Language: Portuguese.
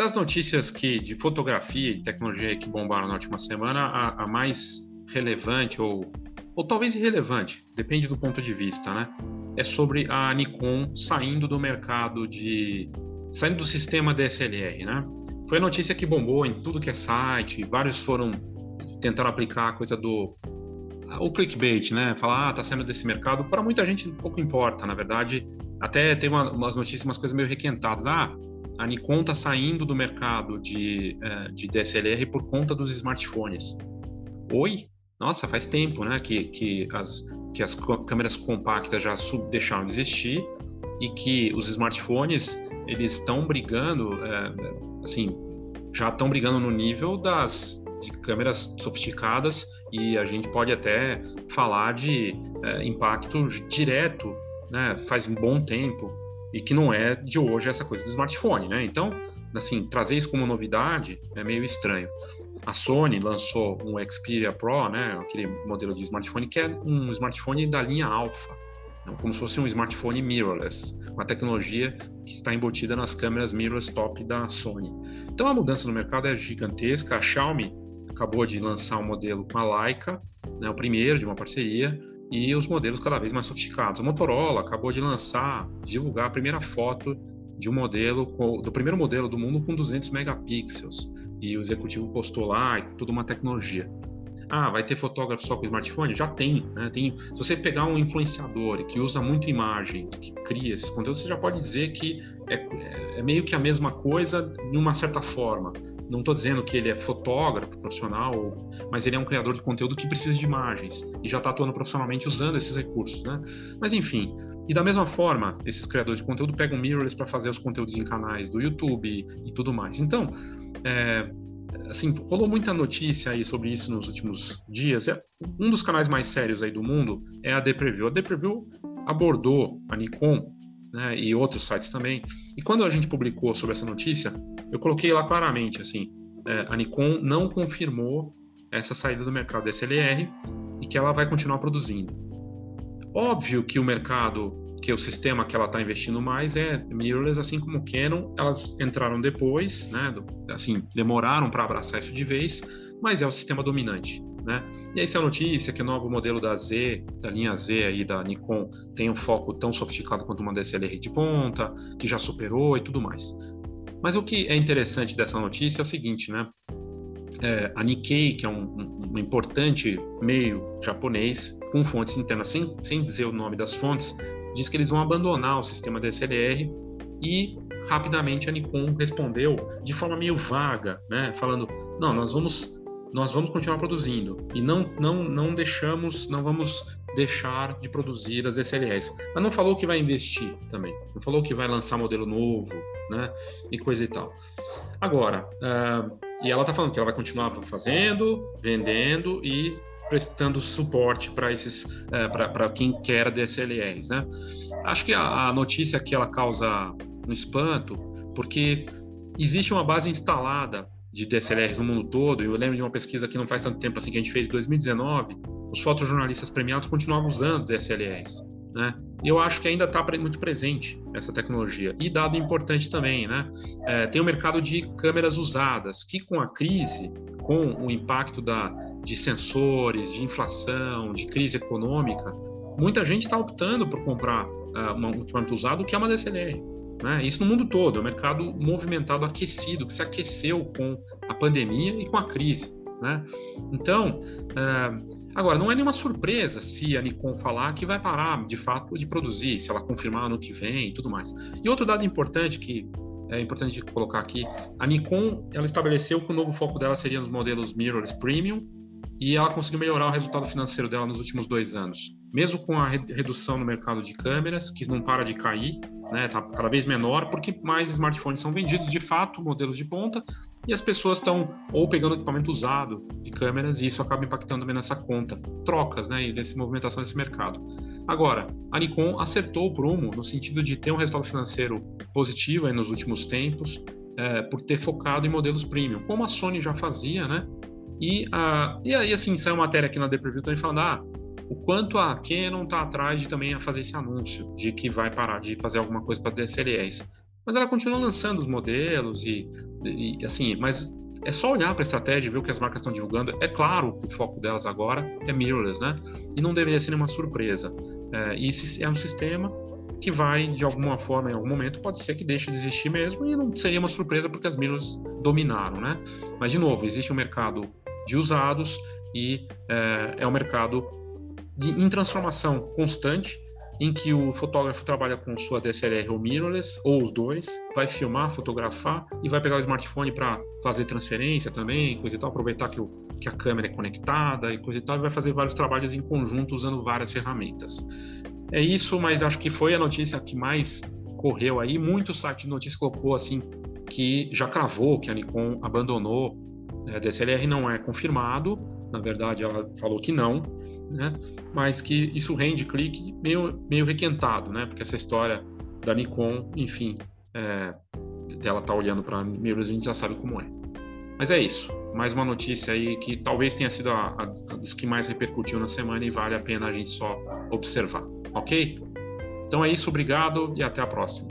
das notícias que de fotografia e tecnologia que bombaram na última semana, a, a mais relevante ou, ou talvez irrelevante, depende do ponto de vista, né? É sobre a Nikon saindo do mercado de saindo do sistema DSLR, né? Foi a notícia que bombou em tudo que é site, vários foram tentando aplicar a coisa do o clickbait, né? Falar, ah, tá saindo desse mercado. Para muita gente pouco importa, na verdade. Até tem uma, umas notícias, umas coisas meio requentadas. Ah, a Nikon está saindo do mercado de, uh, de DSLR por conta dos smartphones. Oi? Nossa, faz tempo né, que, que, as, que as câmeras compactas já sub, deixaram de existir e que os smartphones eles estão brigando, é, assim, já estão brigando no nível das de câmeras sofisticadas e a gente pode até falar de é, impacto direto, né, faz um bom tempo e que não é de hoje essa coisa do smartphone, né? Então, assim, trazer isso como novidade é meio estranho. A Sony lançou um Xperia Pro, né, aquele modelo de smartphone que é um smartphone da linha Alpha, né? como se fosse um smartphone mirrorless, uma tecnologia que está embutida nas câmeras mirrorless top da Sony. Então a mudança no mercado é gigantesca. A Xiaomi acabou de lançar um modelo com a Leica, né, o primeiro de uma parceria, e os modelos cada vez mais sofisticados. A Motorola acabou de lançar, divulgar a primeira foto de um modelo, do primeiro modelo do mundo com 200 megapixels. E o executivo postou lá, e tudo uma tecnologia. Ah, vai ter fotógrafo só com smartphone? Já tem, né? Tem, se você pegar um influenciador que usa muito imagem, que cria esses conteúdos, você já pode dizer que é, é meio que a mesma coisa de uma certa forma não estou dizendo que ele é fotógrafo profissional, mas ele é um criador de conteúdo que precisa de imagens e já está atuando profissionalmente usando esses recursos, né? Mas enfim, e da mesma forma, esses criadores de conteúdo pegam mirrorless para fazer os conteúdos em canais do YouTube e tudo mais. Então, é, assim, rolou muita notícia aí sobre isso nos últimos dias. É, um dos canais mais sérios aí do mundo é a The Preview. A The Preview abordou a Nikon né, e outros sites também. E quando a gente publicou sobre essa notícia, eu coloquei lá claramente assim, é, a Nikon não confirmou essa saída do mercado SLR e que ela vai continuar produzindo. Óbvio que o mercado, que o sistema que ela está investindo mais é mirrorless, assim como Canon, elas entraram depois, né, assim, demoraram para abraçar isso de vez, mas é o sistema dominante. Né? E aí, se a notícia que o novo modelo da Z, da linha Z aí da Nikon, tem um foco tão sofisticado quanto uma DSLR de ponta, que já superou e tudo mais. Mas o que é interessante dessa notícia é o seguinte, né? É, a Nikkei, que é um, um, um, importante meio japonês, com fontes internas, sem, sem dizer o nome das fontes, diz que eles vão abandonar o sistema DSLR e rapidamente a Nikon respondeu de forma meio vaga, né? Falando, não, nós vamos nós vamos continuar produzindo e não, não, não deixamos, não vamos deixar de produzir as SLS. Mas não falou que vai investir também, não falou que vai lançar modelo novo, né, e coisa e tal. Agora, uh, e ela está falando que ela vai continuar fazendo, vendendo e prestando suporte para esses, uh, para quem quer DSLRs, né? Acho que a, a notícia que ela causa um espanto, porque existe uma base instalada de DSLRs no mundo todo. Eu lembro de uma pesquisa que não faz tanto tempo assim que a gente fez em 2019, os fotojornalistas premiados continuavam usando DSLRs, né? Eu acho que ainda está muito presente essa tecnologia. E dado importante também, né? É, tem o mercado de câmeras usadas, que com a crise, com o impacto da, de sensores, de inflação, de crise econômica, muita gente está optando por comprar uh, um equipamento usado que é uma DSLR. Né? Isso no mundo todo, é um mercado movimentado, aquecido, que se aqueceu com a pandemia e com a crise. Né? Então, uh, agora, não é nenhuma surpresa se a Nikon falar que vai parar de fato de produzir, se ela confirmar no que vem e tudo mais. E outro dado importante que é importante colocar aqui, a Nikon ela estabeleceu que o novo foco dela seria nos modelos mirrorless premium e ela conseguiu melhorar o resultado financeiro dela nos últimos dois anos. Mesmo com a redução no mercado de câmeras, que não para de cair, né, tá cada vez menor, porque mais smartphones são vendidos, de fato, modelos de ponta, e as pessoas estão ou pegando equipamento usado de câmeras, e isso acaba impactando também nessa conta, trocas, né, e dessa movimentação desse mercado. Agora, a Nikon acertou o prumo no sentido de ter um resultado financeiro positivo nos últimos tempos, é, por ter focado em modelos premium, como a Sony já fazia, né? E, uh, e aí, assim, saiu uma matéria aqui na The Preview também falando, ah, o quanto a Canon está atrás de também a fazer esse anúncio de que vai parar de fazer alguma coisa para DSLRs. mas ela continua lançando os modelos e, e assim, mas é só olhar para a estratégia e ver o que as marcas estão divulgando. É claro que o foco delas agora é mirrorless, né? E não deveria ser nenhuma surpresa. É, e esse é um sistema que vai, de alguma forma, em algum momento, pode ser que deixe de existir mesmo e não seria uma surpresa porque as mirrorless dominaram, né? Mas, de novo, existe um mercado de usados e é, é um mercado de, em transformação constante em que o fotógrafo trabalha com sua DSLR ou mirrorless, ou os dois, vai filmar, fotografar e vai pegar o smartphone para fazer transferência também, coisa e tal, aproveitar que, o, que a câmera é conectada e coisa e tal, e vai fazer vários trabalhos em conjunto usando várias ferramentas. É isso, mas acho que foi a notícia que mais correu aí. Muito site de notícia colocou assim que já cravou que a Nikon abandonou. A né, DSLR não é confirmado, na verdade ela falou que não, né? Mas que isso rende clique meio, meio requentado, né? Porque essa história da Nikon, enfim, é, ela tá olhando para mirrorless, a gente já sabe como é. Mas é isso. Mais uma notícia aí que talvez tenha sido a, a, a das que mais repercutiu na semana e vale a pena a gente só observar, ok? Então é isso, obrigado e até a próxima.